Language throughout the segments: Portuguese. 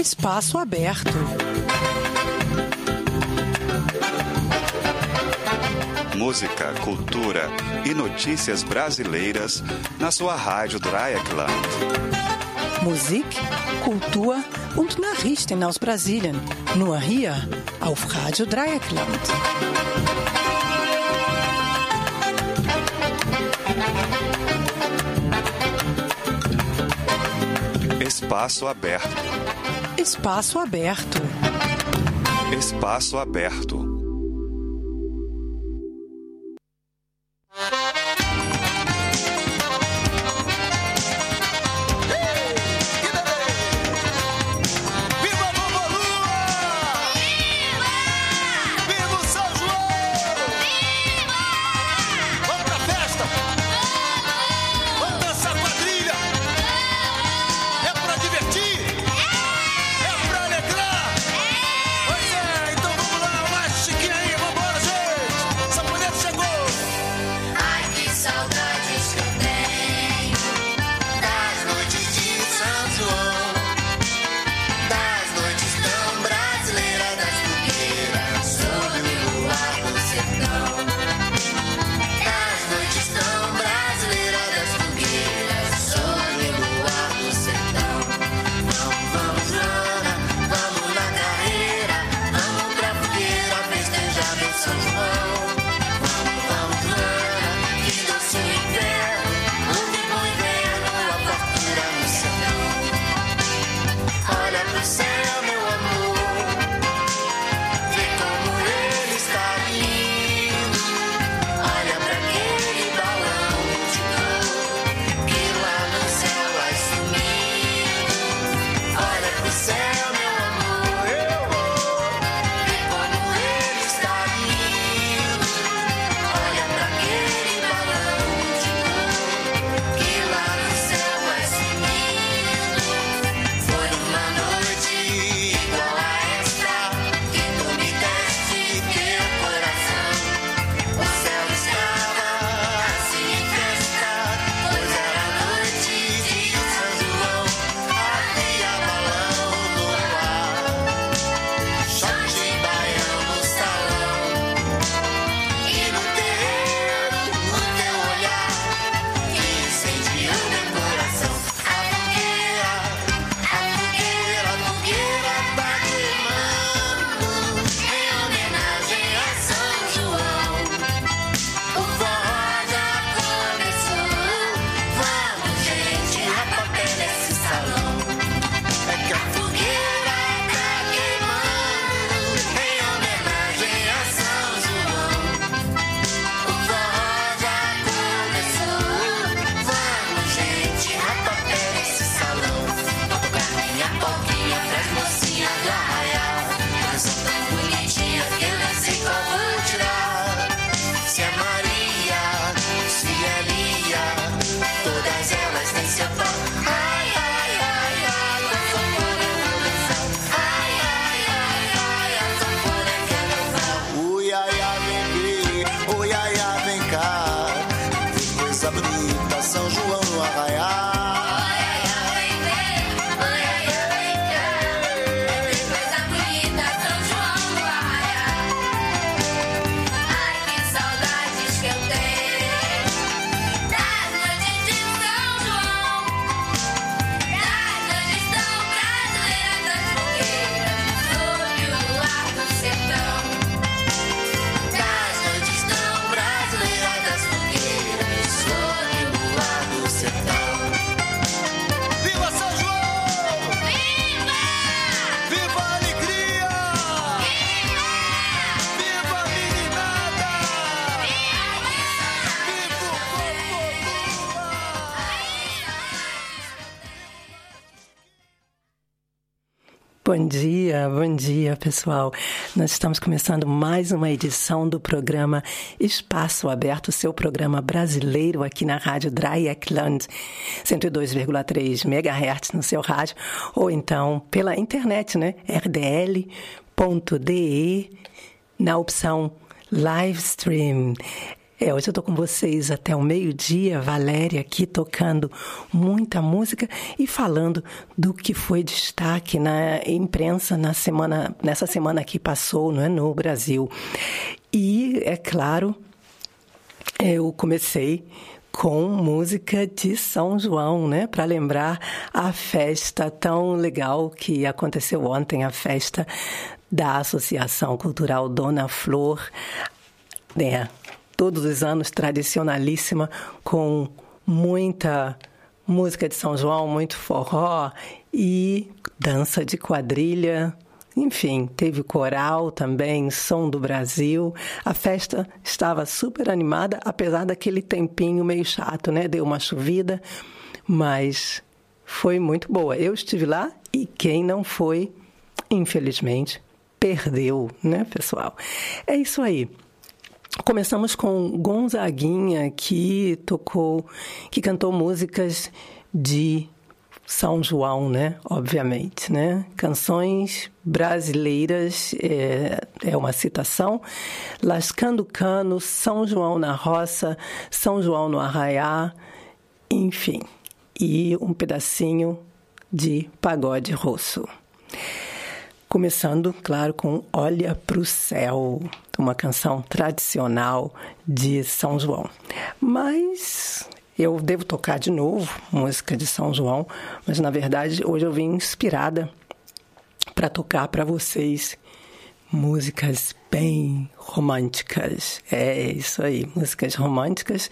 Espaço Aberto. Música, cultura e notícias brasileiras na sua rádio Dreieckland. Musik, Kultur und Nachrichten aus Brasilien. Nur hier auf Radio Dreieckland. Espaço Aberto Espaço Aberto. Espaço Aberto. bom dia pessoal. Nós estamos começando mais uma edição do programa Espaço Aberto, seu programa brasileiro aqui na Rádio Dreieckland, 102,3 MHz no seu rádio, ou então pela internet, né? rdl.de, na opção Livestream. É, hoje eu tô com vocês até o meio-dia, Valéria aqui tocando muita música e falando do que foi destaque na imprensa na semana, nessa semana que passou, não é, no Brasil. E é claro, eu comecei com música de São João, né? Para lembrar a festa tão legal que aconteceu ontem, a festa da Associação Cultural Dona Flor, né? Todos os anos, tradicionalíssima, com muita música de São João, muito forró e dança de quadrilha. Enfim, teve coral também, som do Brasil. A festa estava super animada, apesar daquele tempinho meio chato, né? Deu uma chovida, mas foi muito boa. Eu estive lá e quem não foi, infelizmente, perdeu, né, pessoal? É isso aí. Começamos com Gonzaguinha, que tocou, que cantou músicas de São João, né? Obviamente, né? Canções brasileiras, é, é uma citação. Lascando Cano, São João na Roça, São João no Arraiá, enfim. E um pedacinho de pagode rosso. Começando, claro, com Olha pro Céu, uma canção tradicional de São João. Mas eu devo tocar de novo música de São João, mas na verdade hoje eu vim inspirada para tocar para vocês músicas bem românticas. É isso aí, músicas românticas,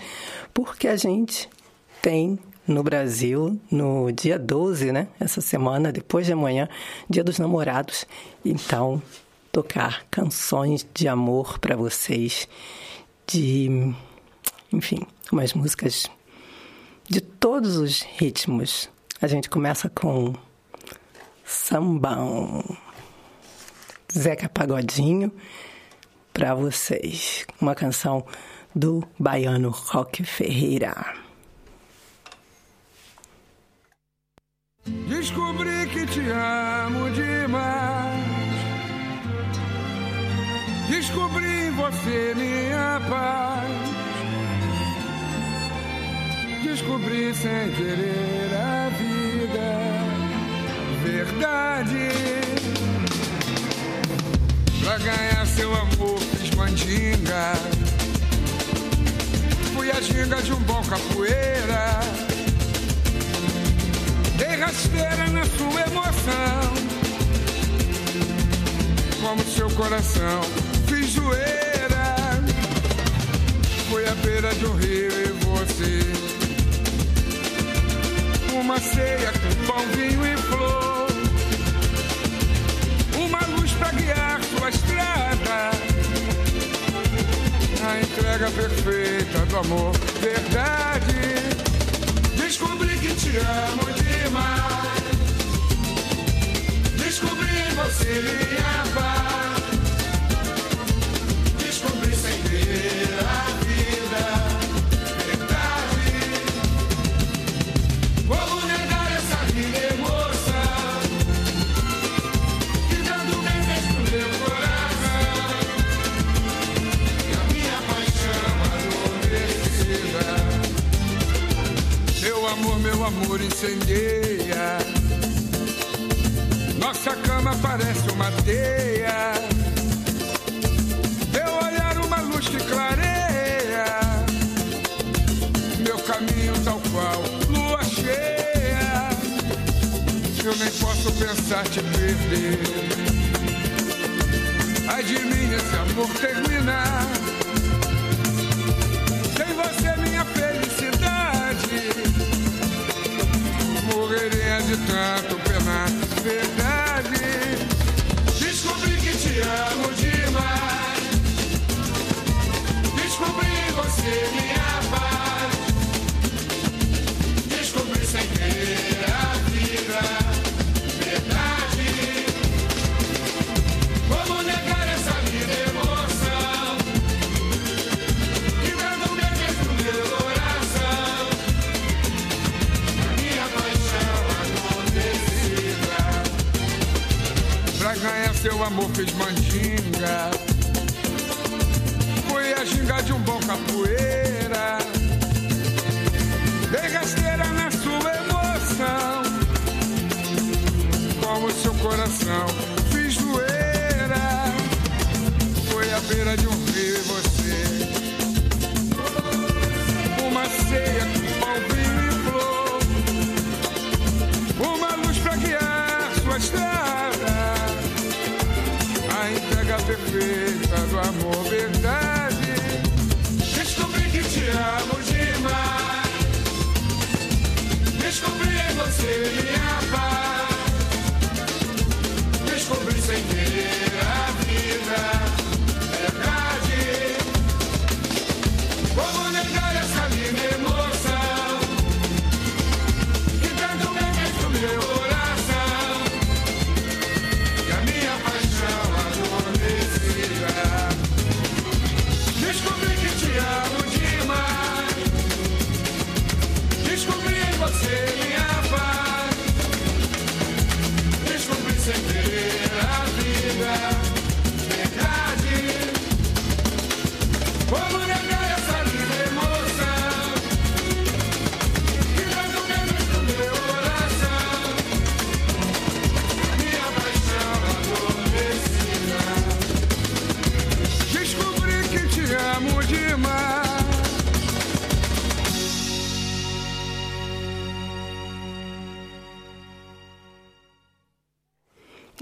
porque a gente tem no Brasil no dia 12, né? Essa semana, depois de amanhã, Dia dos Namorados. Então, tocar canções de amor para vocês, de, enfim, umas músicas de todos os ritmos. A gente começa com sambão, Zeca Pagodinho para vocês, uma canção do baiano Roque Ferreira. Descobri que te amo demais. Descobri em você minha paz. Descobri sem querer a vida. Verdade. Pra ganhar seu amor fiz mandinga. Fui a ginga de um bom capoeira rasteira na sua emoção. Como seu coração, fiz zoeira. Foi à beira de um rio e você. Uma ceia com pão, vinho e flor. Uma luz pra guiar sua estrada. A entrega perfeita do amor, verdade. Descobri que te amo demais. Descobri em você minha paz. Descobri sem querer Meu amor, incendeia. Nossa cama parece uma teia. Meu olhar, uma luz que clareia. Meu caminho, tal qual lua cheia. Eu nem posso pensar te perder. Ai de mim, esse amor terminar. De tanto penar. Verdade, descobri que te amo demais.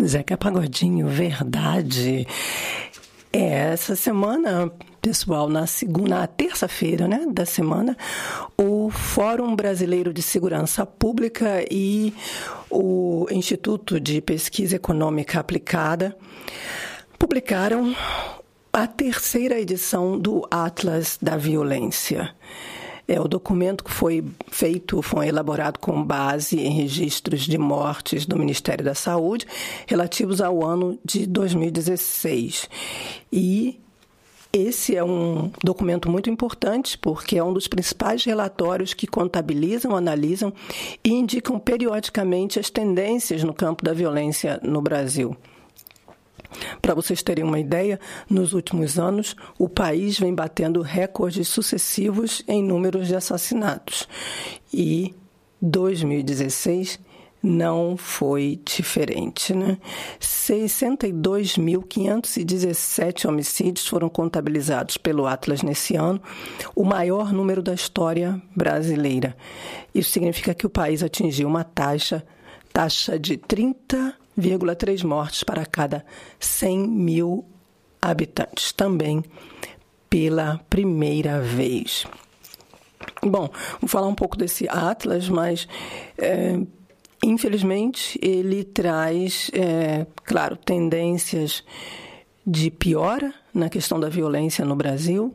Zeca Pagodinho, verdade. É, essa semana, pessoal, na segunda, na terça-feira, né, da semana, o Fórum Brasileiro de Segurança Pública e o Instituto de Pesquisa Econômica Aplicada publicaram a terceira edição do Atlas da Violência. É, o documento que foi feito, foi elaborado com base em registros de mortes do Ministério da Saúde relativos ao ano de 2016. E esse é um documento muito importante porque é um dos principais relatórios que contabilizam, analisam e indicam periodicamente as tendências no campo da violência no Brasil. Para vocês terem uma ideia, nos últimos anos, o país vem batendo recordes sucessivos em números de assassinatos. E 2016 não foi diferente. Né? 62.517 homicídios foram contabilizados pelo Atlas nesse ano, o maior número da história brasileira. Isso significa que o país atingiu uma taxa, taxa de 30,3 mortes para cada 100 mil habitantes, também pela primeira vez. Bom, vou falar um pouco desse Atlas, mas é, infelizmente ele traz, é, claro, tendências de piora na questão da violência no Brasil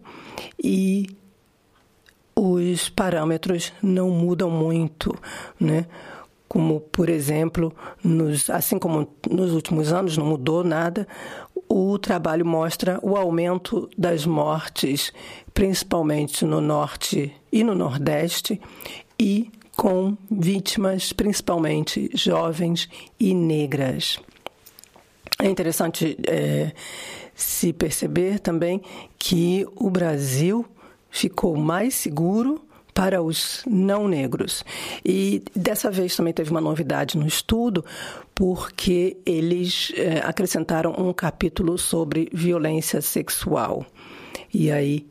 e os parâmetros não mudam muito, né? Como, por exemplo, nos, assim como nos últimos anos não mudou nada, o trabalho mostra o aumento das mortes, principalmente no norte e no nordeste, e com vítimas principalmente jovens e negras. É interessante é, se perceber também que o Brasil ficou mais seguro para os não negros. E dessa vez também teve uma novidade no estudo, porque eles é, acrescentaram um capítulo sobre violência sexual. E aí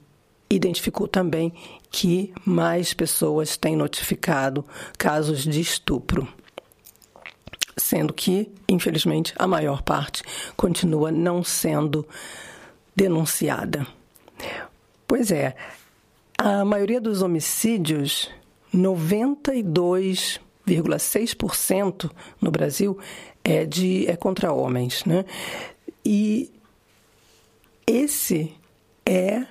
identificou também que mais pessoas têm notificado casos de estupro. Sendo que, infelizmente, a maior parte continua não sendo denunciada. Pois é, a maioria dos homicídios, 92,6% no Brasil, é, de, é contra homens. Né? E esse é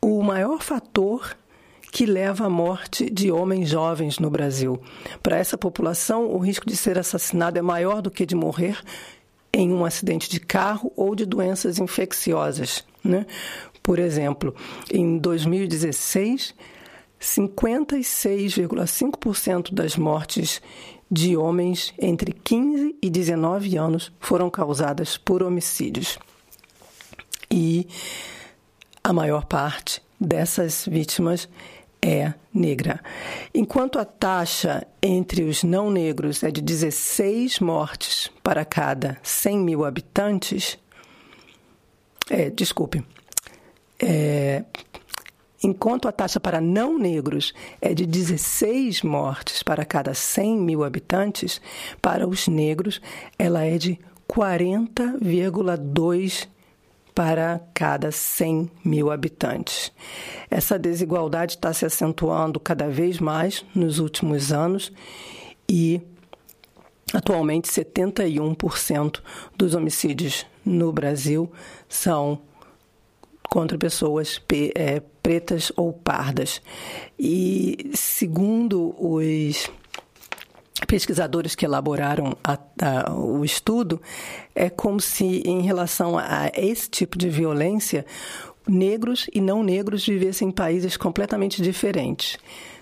o maior fator que leva à morte de homens jovens no Brasil. Para essa população, o risco de ser assassinado é maior do que de morrer em um acidente de carro ou de doenças infecciosas. Né? Por exemplo, em 2016, 56,5% das mortes de homens entre 15 e 19 anos foram causadas por homicídios. E a maior parte dessas vítimas é negra. Enquanto a taxa entre os não negros é de 16 mortes para cada 100 mil habitantes, é, desculpe, é, enquanto a taxa para não negros é de 16 mortes para cada 100 mil habitantes, para os negros ela é de 40,2 para cada 100 mil habitantes. Essa desigualdade está se acentuando cada vez mais nos últimos anos e atualmente 71% dos homicídios no Brasil são contra pessoas é, pretas ou pardas. E segundo os pesquisadores que elaboraram a, a, o estudo, é como se, em relação a esse tipo de violência, negros e não negros vivessem em países completamente diferentes.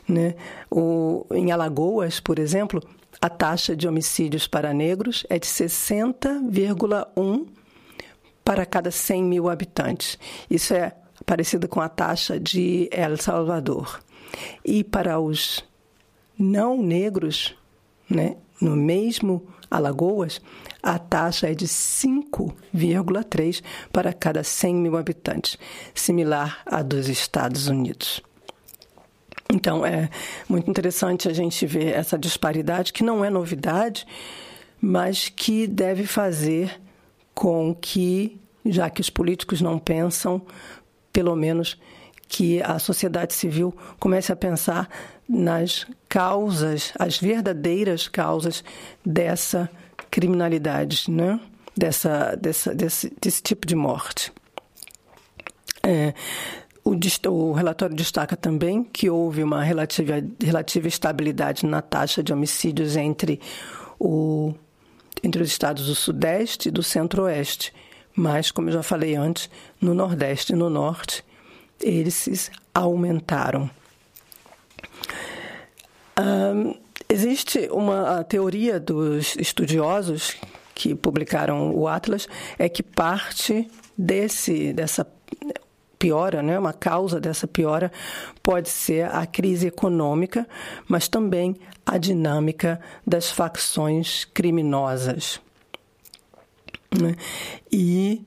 Né? O, em Alagoas, por exemplo, a taxa de homicídios para negros é de 60,1 para cada 100 mil habitantes. Isso é parecido com a taxa de El Salvador. E para os não negros, né, no mesmo Alagoas, a taxa é de 5,3 para cada 100 mil habitantes, similar à dos Estados Unidos. Então, é muito interessante a gente ver essa disparidade, que não é novidade, mas que deve fazer com que, já que os políticos não pensam, pelo menos que a sociedade civil comece a pensar nas causas, as verdadeiras causas dessa criminalidade, né? dessa, dessa, desse, desse tipo de morte. É, o, o, relatório destaca também que houve uma relativa, relativa estabilidade na taxa de homicídios entre, o, entre os estados do Sudeste e do Centro-Oeste, mas, como eu já falei antes, no Nordeste e no Norte, eles aumentaram. Um, existe uma teoria dos estudiosos que publicaram o Atlas é que parte desse dessa piora, né, uma causa dessa piora pode ser a crise econômica, mas também a dinâmica das facções criminosas. Né? E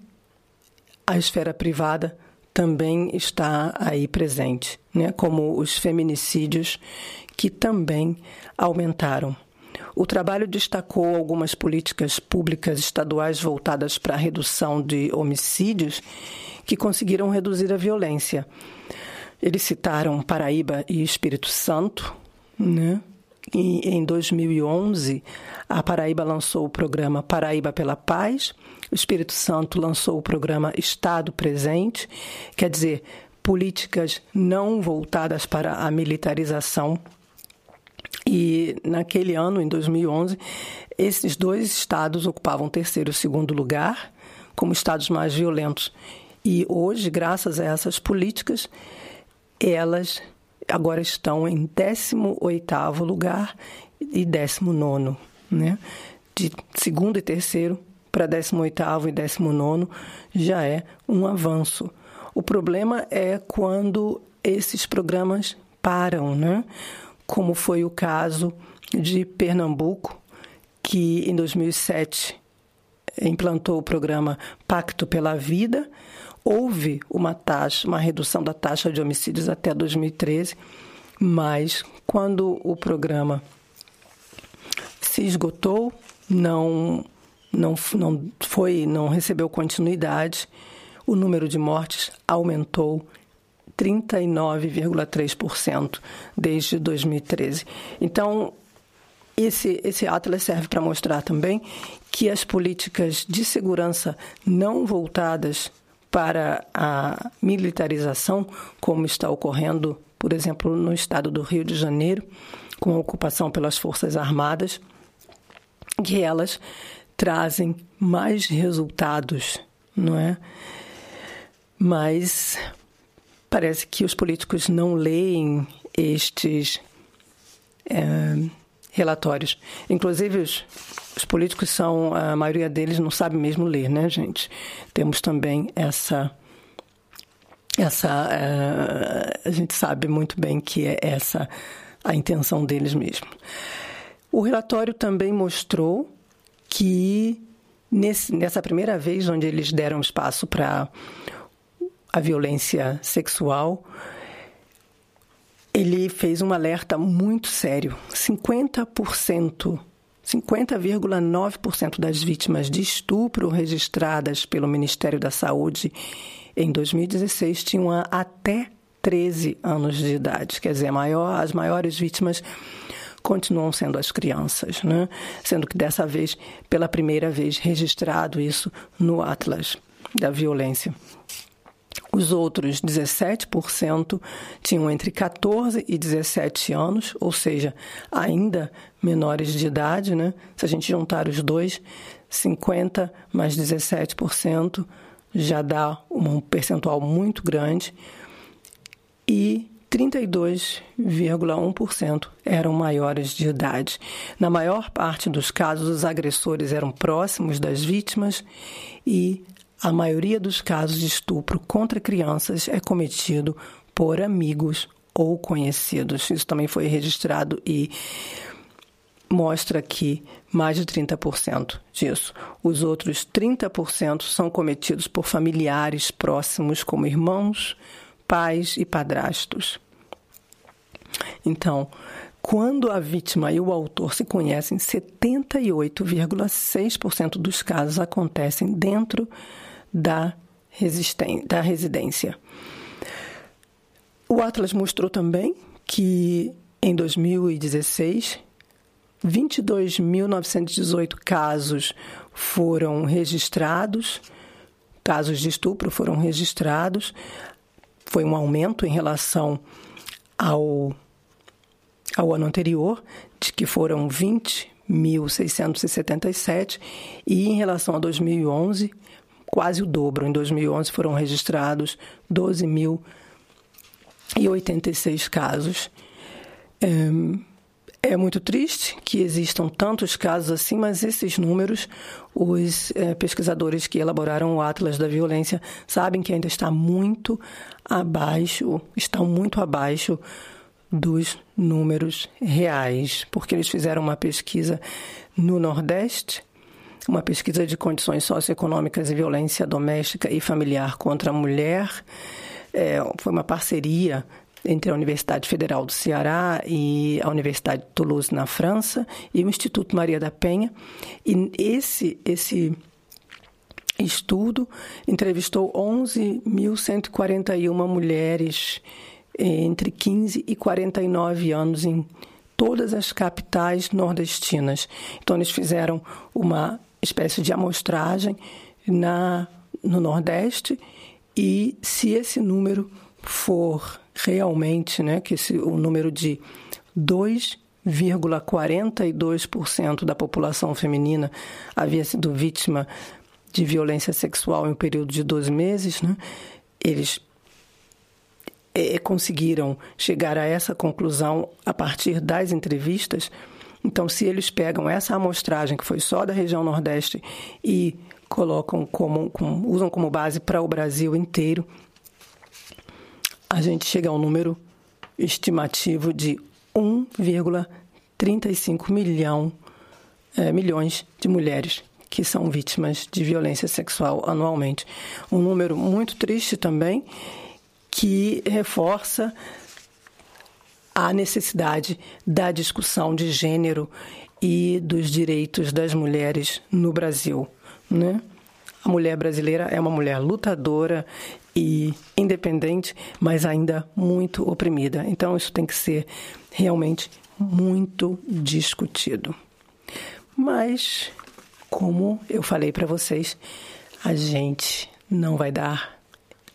a esfera privada também está aí presente, né? como os feminicídios, que também aumentaram. O trabalho destacou algumas políticas públicas estaduais voltadas para a redução de homicídios que conseguiram reduzir a violência. Eles citaram Paraíba e Espírito Santo, né? E em 2011, a Paraíba lançou o programa Paraíba pela Paz, o Espírito Santo lançou o programa Estado Presente, quer dizer, políticas não voltadas para a militarização. E naquele ano, em 2011, esses dois estados ocupavam terceiro e segundo lugar como estados mais violentos. E hoje, graças a essas políticas, elas agora estão em 18º lugar e 19º, né? De segundo e terceiro para 18º e 19º já é um avanço. O problema é quando esses programas param, né? Como foi o caso de Pernambuco, que em 2007 implantou o programa Pacto pela Vida, houve uma taxa, uma redução da taxa de homicídios até 2013, mas quando o programa se esgotou, não não não foi, não recebeu continuidade, o número de mortes aumentou 39,3% desde 2013. Então, esse, esse Atlas serve para mostrar também que as políticas de segurança não voltadas para a militarização, como está ocorrendo, por exemplo, no estado do Rio de Janeiro, com a ocupação pelas Forças Armadas, que elas trazem mais resultados, não é? Mas parece que os políticos não leem estes é, relatórios. Inclusive, os, os políticos são, a maioria deles não sabe mesmo ler, né, gente? Temos também essa essa é, a gente sabe muito bem que é essa a intenção deles mesmo. O relatório também mostrou que nesse, nessa primeira vez onde eles deram espaço para a violência sexual, ele fez um alerta muito sério. 50%, 50,9% das vítimas de estupro registradas pelo Ministério da Saúde em 2016 tinham até 13 anos de idade. Quer dizer, maior, as maiores vítimas continuam sendo as crianças, né? sendo que dessa vez, pela primeira vez, registrado isso no Atlas da Violência. Os outros 17% tinham entre 14 e 17 anos, ou seja, ainda menores de idade, né? Se a gente juntar os dois, 50 mais 17% já dá um percentual muito grande. E 32,1% eram maiores de idade. Na maior parte dos casos, os agressores eram próximos das vítimas e a maioria dos casos de estupro contra crianças é cometido por amigos ou conhecidos. Isso também foi registrado e mostra que mais de 30% disso. Os outros 30% são cometidos por familiares próximos, como irmãos, pais e padrastos. Então, quando a vítima e o autor se conhecem, 78,6% dos casos acontecem dentro da, da residência. O Atlas mostrou também que em 2016, 22.918 casos foram registrados, casos de estupro foram registrados, foi um aumento em relação ao, ao ano anterior, de que foram 20.677, e em relação a 2011, quase o dobro. Em 2011 foram registrados 12.086 casos. É, é muito triste que existam tantos casos assim, mas esses números, os é, pesquisadores que elaboraram o Atlas da Violência sabem que ainda está muito abaixo, estão muito abaixo dos números reais, porque eles fizeram uma pesquisa no Nordeste, uma pesquisa de condições socioeconômicas e violência doméstica e familiar contra a mulher. É, foi uma parceria entre a Universidade Federal do Ceará e a Universidade de Toulouse, na França, e o Instituto Maria da Penha. E esse, esse estudo entrevistou 11.141 mulheres entre 15 e 49 anos em todas as capitais nordestinas. Então, eles fizeram uma espécie de amostragem na, no Nordeste e se esse número for realmente, né, que esse, o número de 2,42% da população feminina havia sido vítima de violência sexual em um período de 12 meses, né, eles é, conseguiram chegar a essa conclusão a partir das entrevistas. Então, se eles pegam essa amostragem que foi só da região Nordeste e colocam como, usam como base para o Brasil inteiro, a gente chega a um número estimativo de 1,35 milhão, é, milhões de mulheres que são vítimas de violência sexual anualmente. Um número muito triste também, que reforça a necessidade da discussão de gênero e dos direitos das mulheres no Brasil. Né? A mulher brasileira é uma mulher lutadora e independente, mas ainda muito oprimida. Então, isso tem que ser realmente muito discutido. Mas, como eu falei para vocês, a gente não vai dar.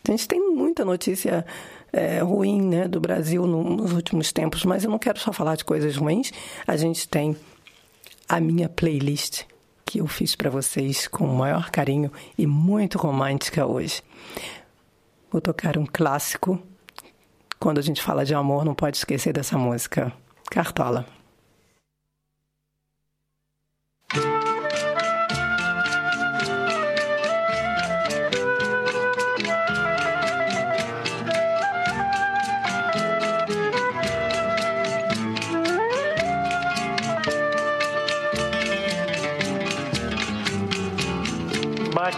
A gente tem muita notícia é, ruim né, do Brasil nos últimos tempos, mas eu não quero só falar de coisas ruins. A gente tem a minha playlist que eu fiz para vocês com o maior carinho e muito romântica hoje. Vou tocar um clássico. Quando a gente fala de amor, não pode esquecer dessa música. Cartola.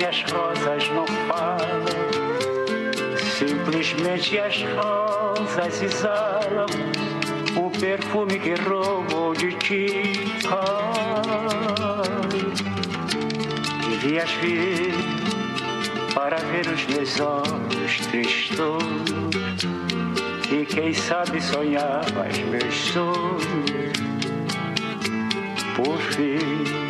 Bobagem as rosas não falam. Simplesmente as rosas exalam o perfume que roubou de ti. Devias vir para ver os meus olhos tristos e quem sabe sonhar mais meus sonhos por fim.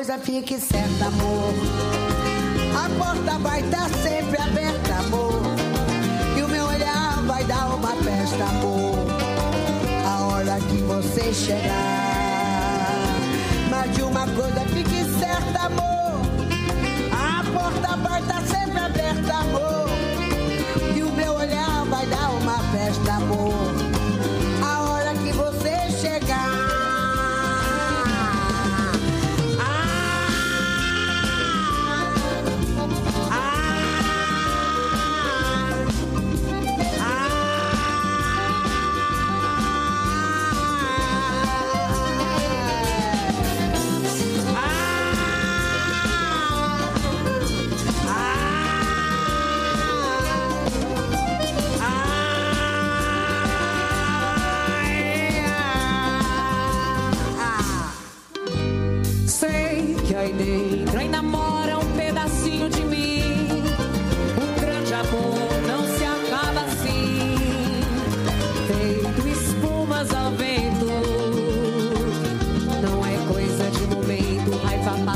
coisa fique certa, amor. A porta vai estar sempre aberta, amor. E o meu olhar vai dar uma festa, amor. A hora que você chegar. Mas de uma coisa fique certa, amor. A porta vai estar sempre aberta, amor.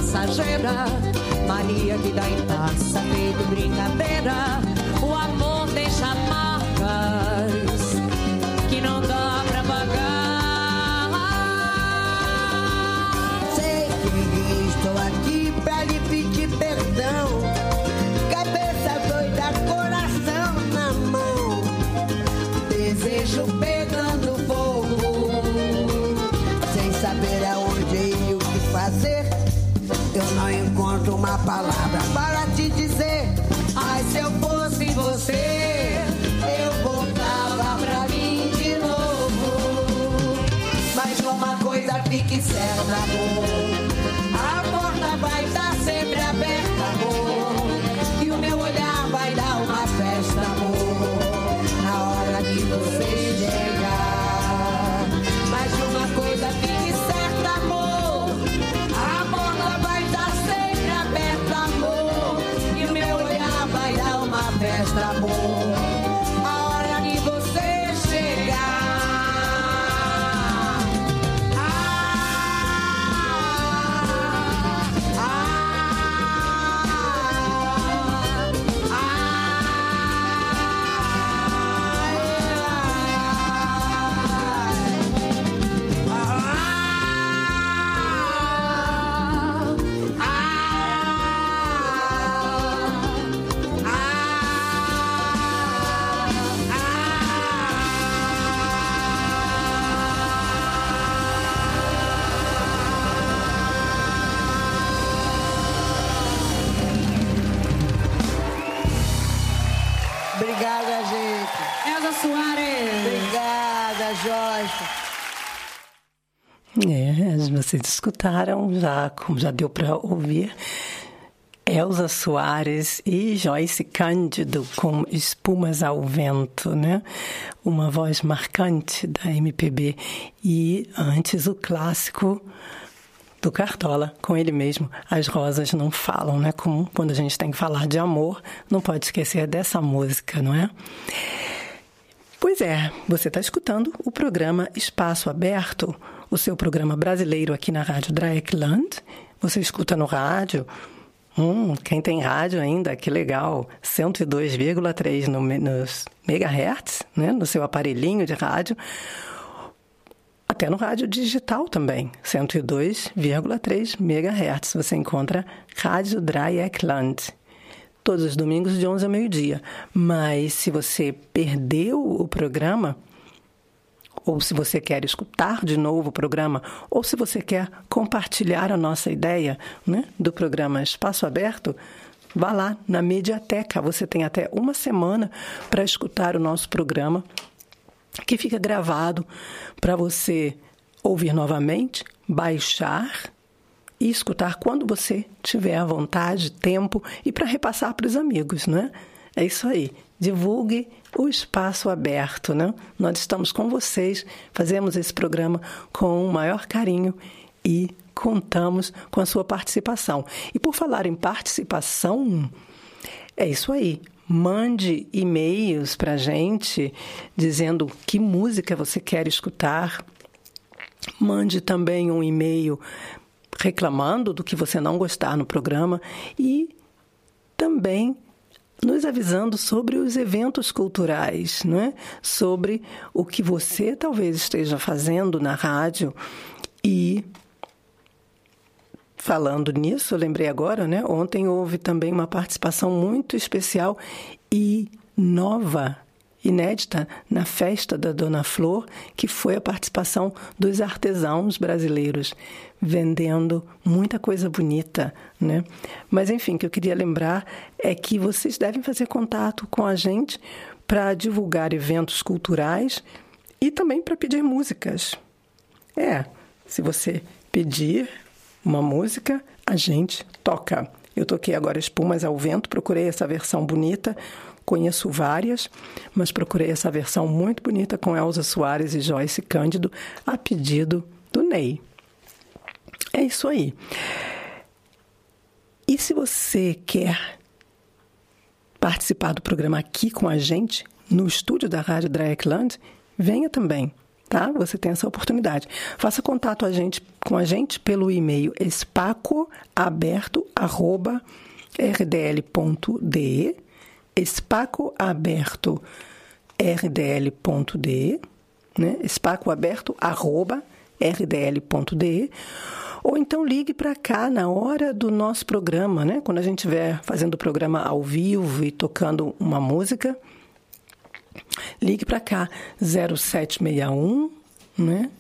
Passageira. Maria que dá em taça, feito brincadeira. O amor deixa marcas para Soares. Obrigada, Joyce. É, vocês escutaram, já, como já deu para ouvir, Elza Soares e Joyce Cândido com Espumas ao Vento, né? Uma voz marcante da MPB. E antes o clássico do Cartola, com ele mesmo, As Rosas Não Falam, né? Como quando a gente tem que falar de amor, não pode esquecer dessa música, não é? Pois é, você está escutando o programa Espaço Aberto, o seu programa brasileiro aqui na Rádio Dreieckland. Você escuta no rádio. Hum, quem tem rádio ainda, que legal. 102,3 no, nos megahertz, né? no seu aparelhinho de rádio. Até no rádio digital também, 102,3 MHz. Você encontra Rádio Dreieckland. Todos os domingos de 11 ao meio-dia. Mas se você perdeu o programa, ou se você quer escutar de novo o programa, ou se você quer compartilhar a nossa ideia né, do programa Espaço Aberto, vá lá na Mediateca. Você tem até uma semana para escutar o nosso programa que fica gravado para você ouvir novamente, baixar e escutar quando você tiver à vontade, tempo e para repassar para os amigos, né? É isso aí. Divulgue o espaço aberto, né? Nós estamos com vocês, fazemos esse programa com o maior carinho e contamos com a sua participação. E por falar em participação, é isso aí. Mande e-mails para a gente dizendo que música você quer escutar. Mande também um e-mail reclamando do que você não gostar no programa e também nos avisando sobre os eventos culturais, não é? sobre o que você talvez esteja fazendo na rádio e Falando nisso, eu lembrei agora, né? Ontem houve também uma participação muito especial e nova, inédita, na festa da Dona Flor, que foi a participação dos artesãos brasileiros, vendendo muita coisa bonita, né? Mas enfim, o que eu queria lembrar é que vocês devem fazer contato com a gente para divulgar eventos culturais e também para pedir músicas. É, se você pedir uma música, a gente toca. Eu toquei agora Espumas ao Vento, procurei essa versão bonita, conheço várias, mas procurei essa versão muito bonita com Elza Soares e Joyce Cândido, a pedido do Ney. É isso aí. E se você quer participar do programa aqui com a gente, no estúdio da Rádio Dreieckland, venha também. tá? Você tem essa oportunidade. Faça contato a gente, com a gente pelo e-mail espacoaberto@rdl.de, espacoaberto@rdl.de, né? espacoaberto@rdl.de ou então ligue para cá na hora do nosso programa, né? Quando a gente estiver fazendo o programa ao vivo e tocando uma música, ligue para cá 0761, né?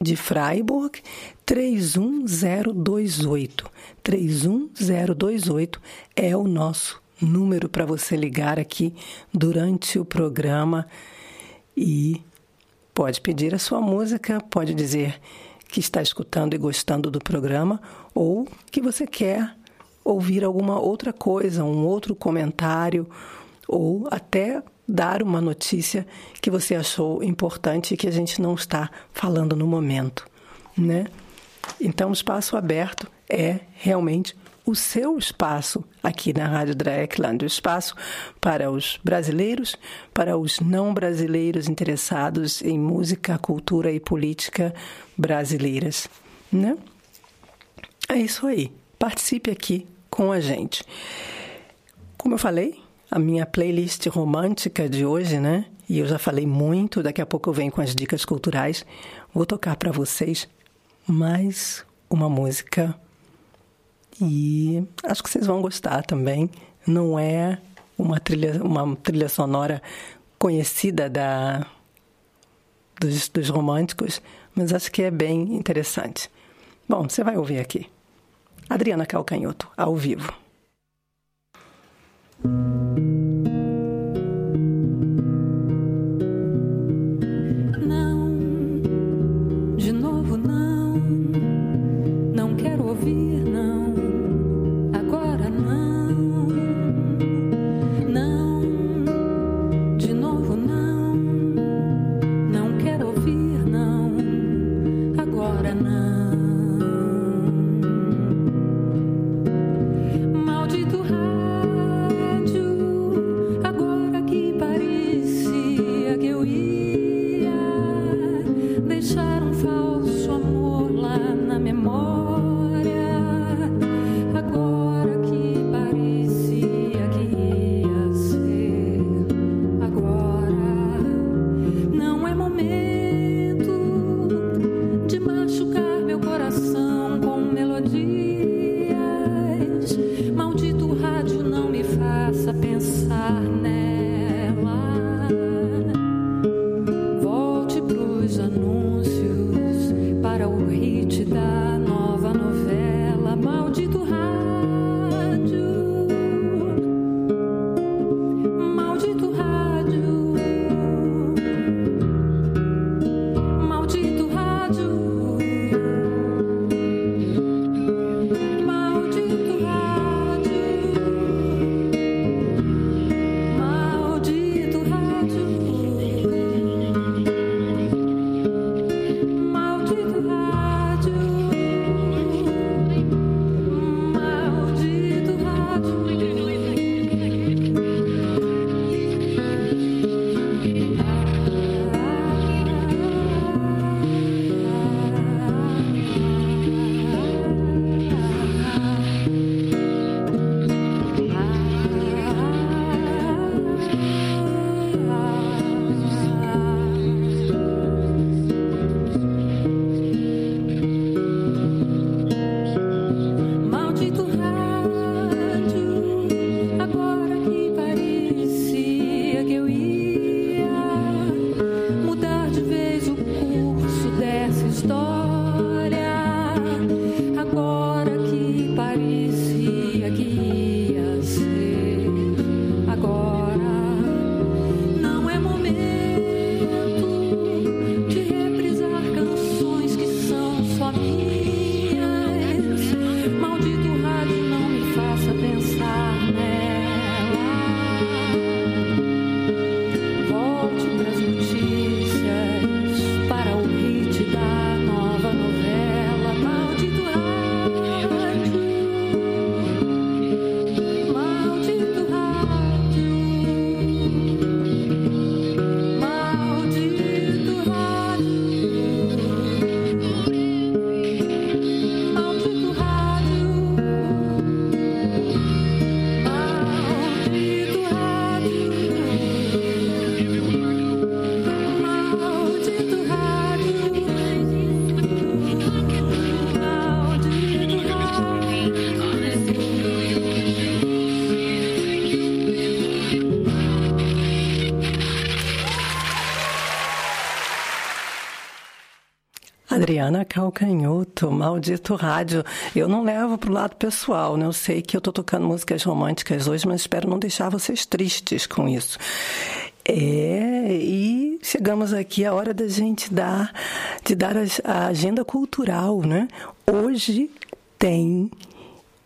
De Freiburg 31028. 31028 é o nosso número para você ligar aqui durante o programa e pode pedir a sua música, pode dizer que está escutando e gostando do programa ou que você quer ouvir alguma outra coisa, um outro comentário ou até dar uma notícia que você achou importante e que a gente não está falando no momento, né? Então, o espaço aberto é realmente o seu espaço aqui na Rádio Dreieckland, o espaço para os brasileiros, para os não brasileiros interessados em música, cultura e política brasileiras, né? É isso aí. Participe aqui com a gente. Como eu falei, a minha playlist romântica de hoje, né? E eu já falei muito, daqui a pouco eu venho com as dicas culturais. Vou tocar para vocês mais uma música e acho que vocês vão gostar também. Não é uma trilha, uma trilha sonora conhecida da, dos, dos românticos, mas acho que é bem interessante. Bom, você vai ouvir aqui. Adriana Calcanhoto, ao vivo. Adriana Calcanhoto, maldito rádio. Eu não levo pro lado pessoal, né? Eu sei que eu tô tocando músicas românticas hoje, mas espero não deixar vocês tristes com isso. É, e chegamos aqui a hora da gente dar, de dar a agenda cultural, né? Hoje tem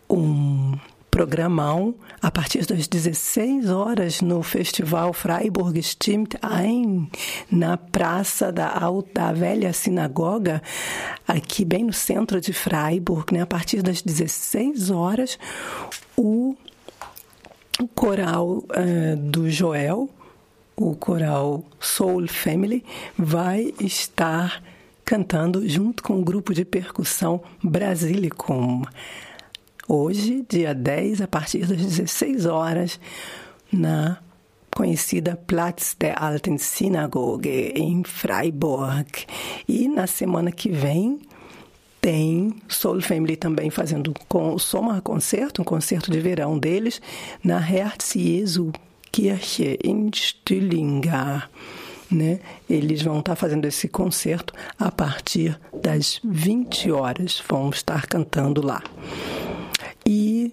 um programão a partir das 16 horas no Festival Freiburg Stimmt Ein, na Praça da, da Velha Sinagoga, aqui bem no centro de Freiburg. Né? A partir das 16 horas, o coral uh, do Joel, o coral Soul Family, vai estar cantando junto com o grupo de percussão Brasilicum hoje, dia 10, a partir das 16 horas, na conhecida Platz der Alten Synagoge, em Freiburg. E na semana que vem tem Soul Family também fazendo com o Sommer Concerto, um concerto de verão deles, na Herz Jesu Kirche em Stüllinger. Né? Eles vão estar fazendo esse concerto a partir das 20 horas. Vão estar cantando lá. E,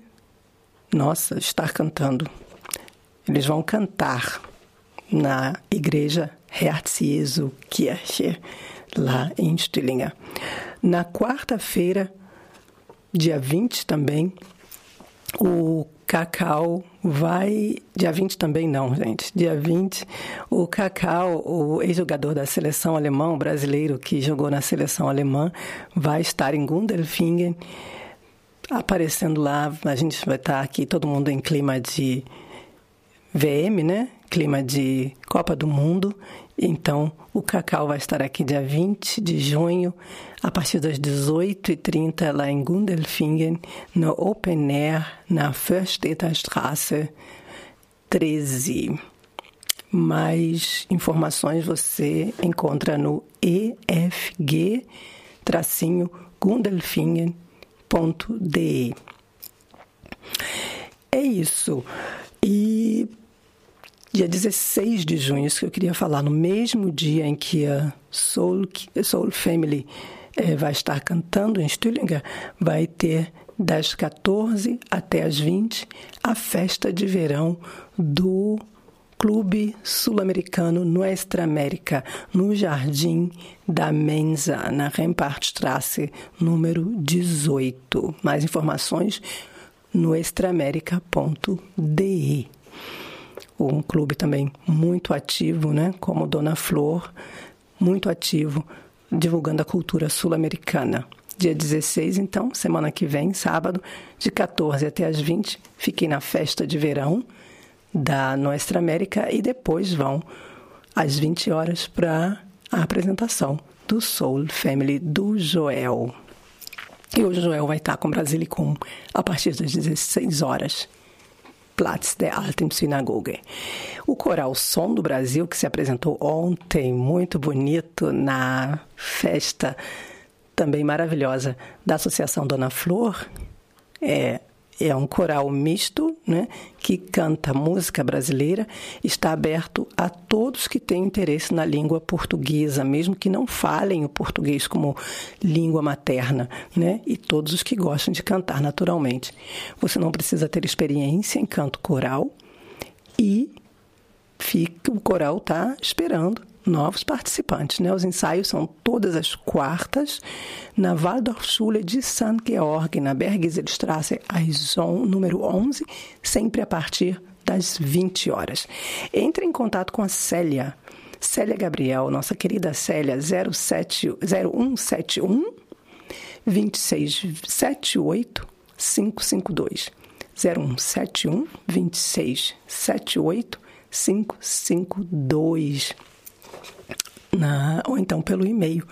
nossa, estar cantando. Eles vão cantar na igreja Herz Jesu Kirche, lá em Stillinger. Na quarta-feira, dia 20 também, o Cacau vai. Dia 20 também não, gente. Dia 20, o Cacau, o ex-jogador da seleção alemã, brasileiro que jogou na seleção alemã, vai estar em Gundelfingen aparecendo lá. A gente vai estar aqui todo mundo em clima de VM, né? Clima de Copa do Mundo. Então, o Cacau vai estar aqui dia 20 de junho, a partir das 18h30, lá em Gundelfingen, no Open Air, na Försteter Straße 13. Mais informações você encontra no EFG-Gundelfingen.com www.de. É isso. E dia 16 de junho, isso que eu queria falar, no mesmo dia em que a Soul, Soul Family é, vai estar cantando em Stüllinger, vai ter das 14 até as 20 a festa de verão do Clube Sul-Americano Nuestra América, no Jardim da Mensa, na Rempartstrasse, número 18. Mais informações nuestraamerica.de. Um clube também muito ativo, né? Como Dona Flor, muito ativo, divulgando a cultura sul-americana. Dia 16, então, semana que vem, sábado, de 14 até as 20, fiquei na festa de verão da Nuestra América e depois vão às 20 horas para a apresentação do Soul Family do Joel. E o Joel vai estar com Brasilicum a partir das 16 horas. Platz der Alten Synagoge. O coral Som do Brasil, que se apresentou ontem, muito bonito, na festa também maravilhosa da Associação Dona Flor, é, é um coral misto, né, que canta música brasileira, está aberto a todos que têm interesse na língua portuguesa, mesmo que não falem o português como língua materna, né, e todos os que gostam de cantar naturalmente. Você não precisa ter experiência em canto coral e fica, o coral está esperando novos participantes. Né? Os ensaios são todas as quartas na Waldorfschule de St. Georg, na Bergiselstrasse, Aison, número 11, sempre a partir das 20 horas. Entre em contato com a Célia, Célia Gabriel, nossa querida Célia, 07, 0171 2678 552. 0171 2678 552 na, ou então pelo e-mail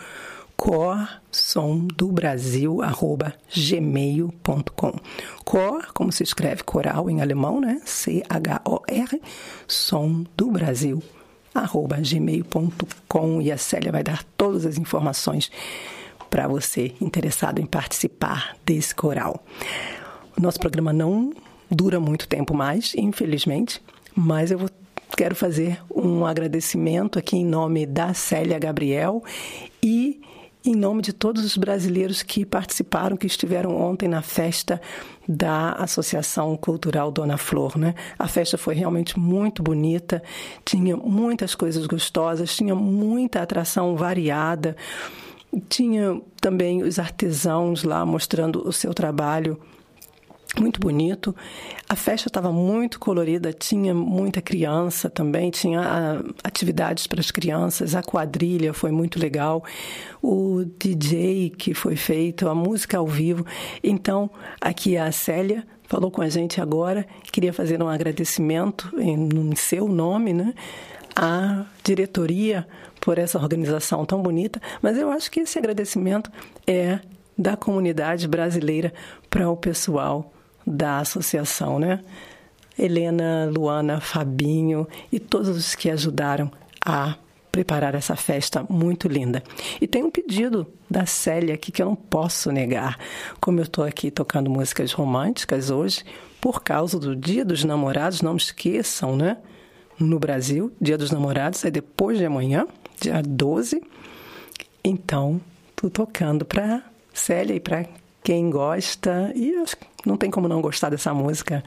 corsomdobrasil@gmail.com. Cor, como se escreve coral em alemão, né? C H O R, som do Brasil gmail.com e a Célia vai dar todas as informações para você interessado em participar desse coral. Nosso programa não dura muito tempo mais, infelizmente, mas eu vou quero fazer um agradecimento aqui em nome da Célia Gabriel e em nome de todos os brasileiros que participaram, que estiveram ontem na festa da Associação Cultural Dona Flor, né? A festa foi realmente muito bonita, tinha muitas coisas gostosas, tinha muita atração variada, tinha também os artesãos lá mostrando o seu trabalho muito bonito. A festa estava muito colorida, tinha muita criança também, tinha ah, atividades para as crianças, a quadrilha foi muito legal, o DJ que foi feito, a música ao vivo. Então, aqui a Célia falou com a gente agora, queria fazer um agradecimento em, em seu nome, né? à diretoria por essa organização tão bonita, mas eu acho que esse agradecimento é da comunidade brasileira para o pessoal da associação, né? Helena, Luana, Fabinho e todos os que ajudaram a preparar essa festa muito linda. E tem um pedido da Célia aqui que eu não posso negar. Como eu estou aqui tocando músicas românticas hoje, por causa do Dia dos Namorados, não esqueçam, né? No Brasil, Dia dos Namorados é depois de amanhã, dia 12. Então, estou tocando para Célia e para quem gosta, e acho que não tem como não gostar dessa música,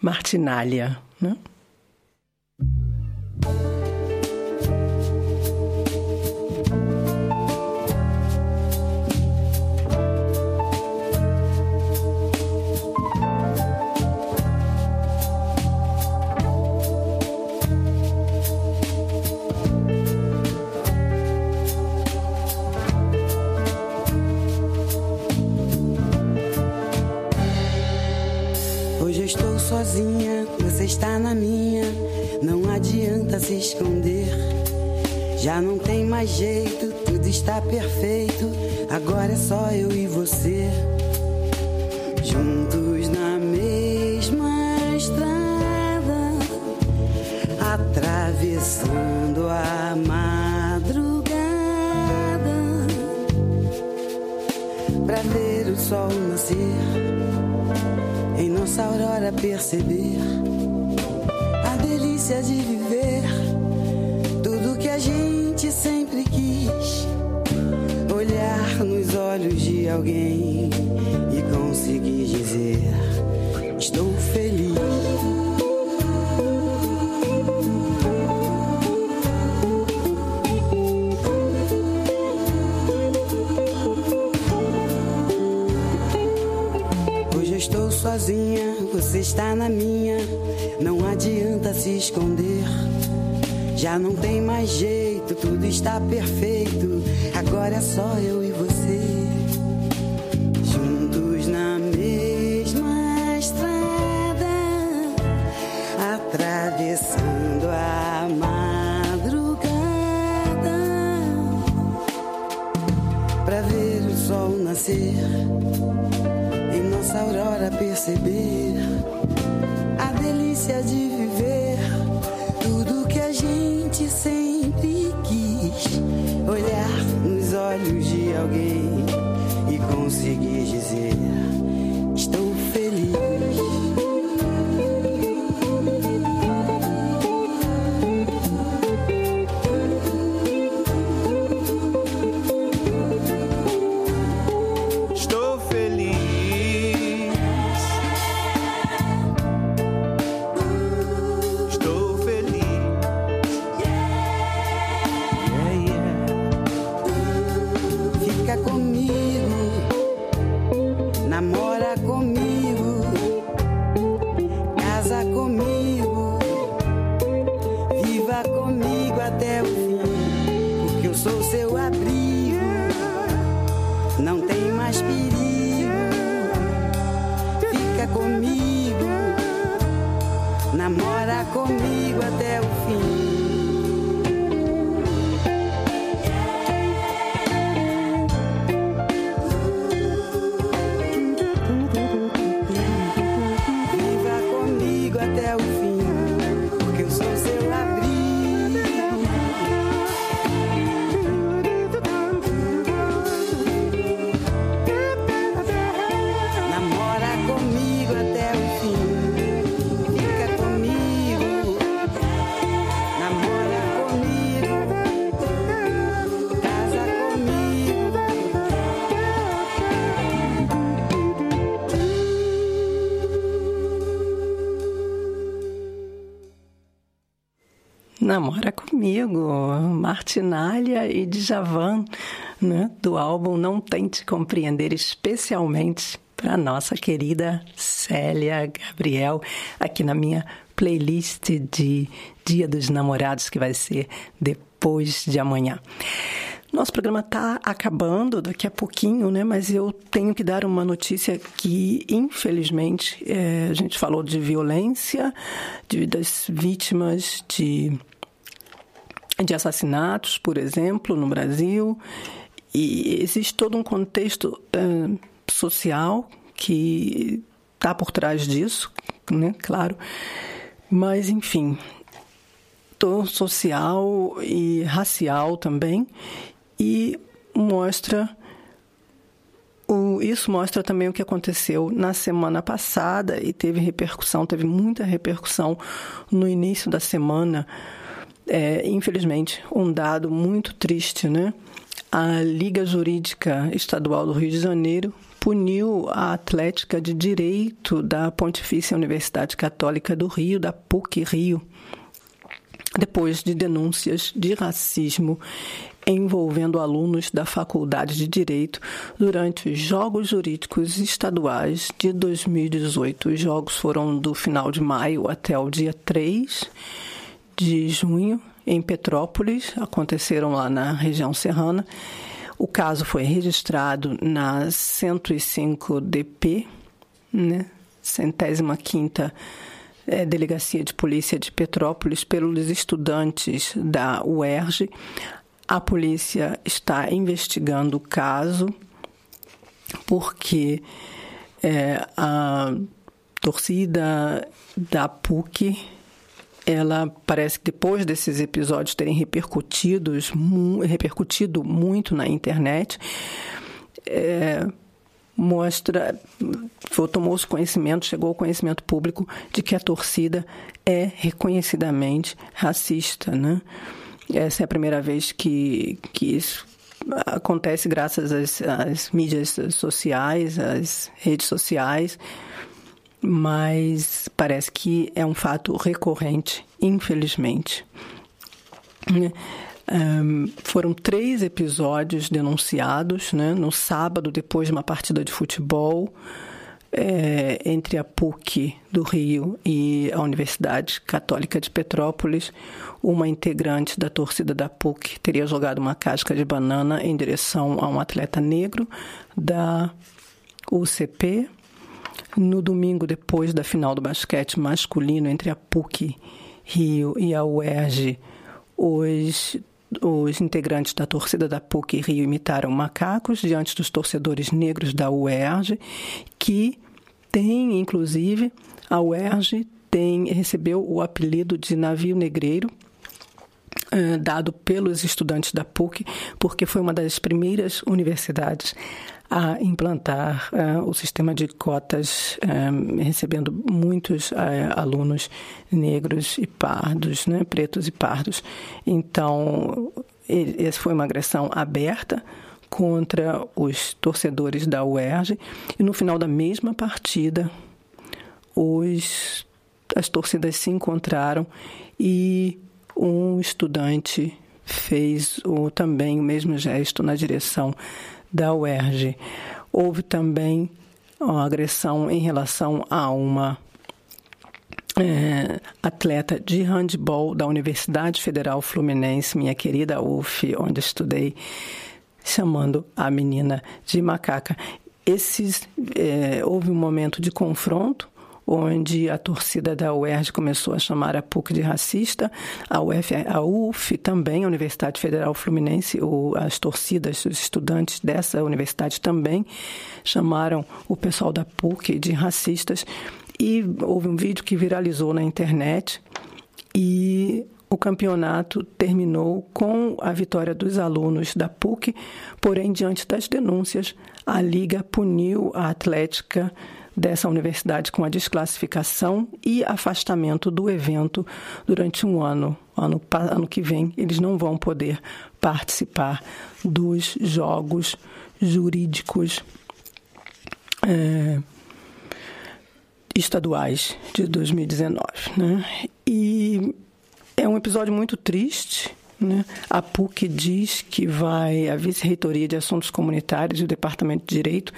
Martinália, né? Delícia de viver. Tudo que a gente sempre Comigo, Martinália e Djavan, né, do álbum Não Tente Compreender, especialmente para nossa querida Célia Gabriel, aqui na minha playlist de Dia dos Namorados, que vai ser depois de amanhã. Nosso programa está acabando daqui a pouquinho, né? Mas eu tenho que dar uma notícia que, infelizmente, é, a gente falou de violência, de, das vítimas de, de assassinatos, por exemplo, no Brasil, e existe todo um contexto é, social que está por trás disso, né? Claro. Mas, enfim, social e racial também, e mostra isso mostra também o que aconteceu na semana passada e teve repercussão, teve muita repercussão no início da semana. É, infelizmente, um dado muito triste, né? A Liga Jurídica Estadual do Rio de Janeiro puniu a Atlética de Direito da Pontifícia Universidade Católica do Rio, da PUC Rio, depois de denúncias de racismo envolvendo alunos da Faculdade de Direito durante os Jogos Jurídicos Estaduais de 2018. Os jogos foram do final de maio até o dia 3 de junho em Petrópolis, aconteceram lá na região serrana. O caso foi registrado na 105 DP, né? centésima quinta é, Delegacia de Polícia de Petrópolis, pelos estudantes da UERJ. A polícia está investigando o caso porque é, a torcida da PUC ela parece que depois desses episódios terem repercutidos, repercutido muito na internet, é, mostra, tomou-se conhecimento, chegou ao conhecimento público de que a torcida é reconhecidamente racista, né? Essa é a primeira vez que, que isso acontece graças às, às mídias sociais, às redes sociais, mas parece que é um fato recorrente, infelizmente. Um, foram três episódios denunciados né, no sábado, depois de uma partida de futebol é, entre a PUC do Rio e a Universidade Católica de Petrópolis, uma integrante da torcida da PUC teria jogado uma casca de banana em direção a um atleta negro da UCP. No domingo, depois da final do basquete masculino entre a PUC Rio e a UERJ, os os integrantes da torcida da PUC Rio imitaram macacos diante dos torcedores negros da UERJ, que tem, inclusive, a UERJ tem, recebeu o apelido de navio negreiro, eh, dado pelos estudantes da PUC, porque foi uma das primeiras universidades a implantar uh, o sistema de cotas, um, recebendo muitos uh, alunos negros e pardos, né, pretos e pardos. Então, essa foi uma agressão aberta contra os torcedores da UERJ e no final da mesma partida os, as torcidas se encontraram e um estudante fez o, também o mesmo gesto na direção da UERJ. Houve também uma agressão em relação a uma é, atleta de handball da Universidade Federal Fluminense, minha querida UF, onde estudei chamando a menina de macaca. Esses, é, houve um momento de confronto, onde a torcida da UERJ começou a chamar a PUC de racista, a, UF, a UF também, a Universidade Federal Fluminense, o, as torcidas, os estudantes dessa universidade também chamaram o pessoal da PUC de racistas. E houve um vídeo que viralizou na internet e o campeonato terminou com a vitória dos alunos da PUC, porém, diante das denúncias, a Liga puniu a Atlética dessa universidade com a desclassificação e afastamento do evento durante um ano. Ano, ano que vem, eles não vão poder participar dos jogos jurídicos é, estaduais de 2019. Né? E é um, episódio muito triste. Né? A PUC diz que vai, a Vice-Reitoria de Assuntos Comunitários e o Departamento de Direito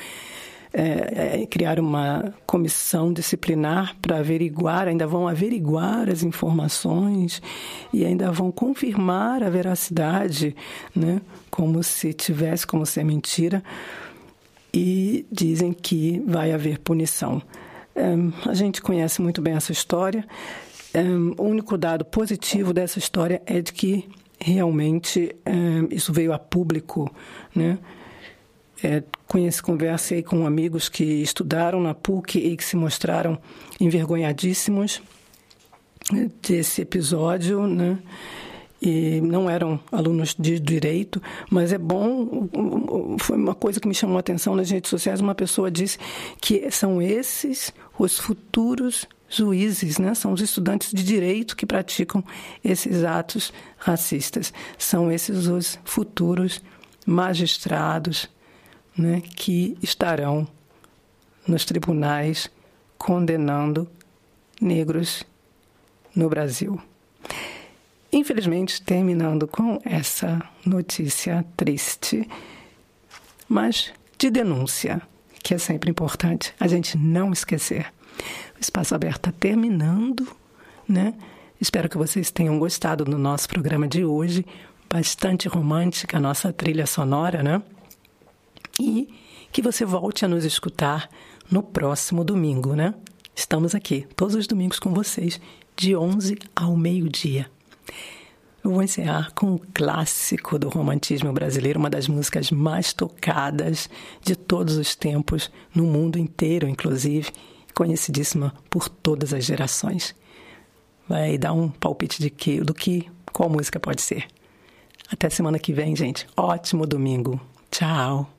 é, é, criar uma comissão disciplinar para averiguar, ainda vão averiguar as informações e ainda vão confirmar a veracidade, né? como se tivesse como ser mentira, e dizem que vai haver punição. É, a gente conhece muito bem essa história. É, o único dado positivo dessa história é de que realmente é, isso veio a público, né? É, conversei com amigos que estudaram na PUC e que se mostraram envergonhadíssimos desse episódio, né? E não eram alunos de direito, mas é bom. Foi uma coisa que me chamou a atenção nas redes sociais. Uma pessoa disse que são esses os futuros juízes, né? São os estudantes de direito que praticam esses atos racistas. São esses os futuros magistrados né, que estarão nos tribunais condenando negros no Brasil. Infelizmente, terminando com essa notícia triste, mas de denúncia, que é sempre importante a gente não esquecer. O Espaço Aberto está terminando, né? Espero que vocês tenham gostado do nosso programa de hoje. Bastante romântica a nossa trilha sonora, né? E que você volte a nos escutar no próximo domingo, né? Estamos aqui todos os domingos com vocês, de 11 ao meio-dia. Eu vou encerrar com um clássico do romantismo brasileiro, uma das músicas mais tocadas de todos os tempos, no mundo inteiro, inclusive, conhecidíssima por todas as gerações. Vai dar um palpite de que, do que, qual música pode ser. Até semana que vem, gente. Ótimo domingo. Tchau.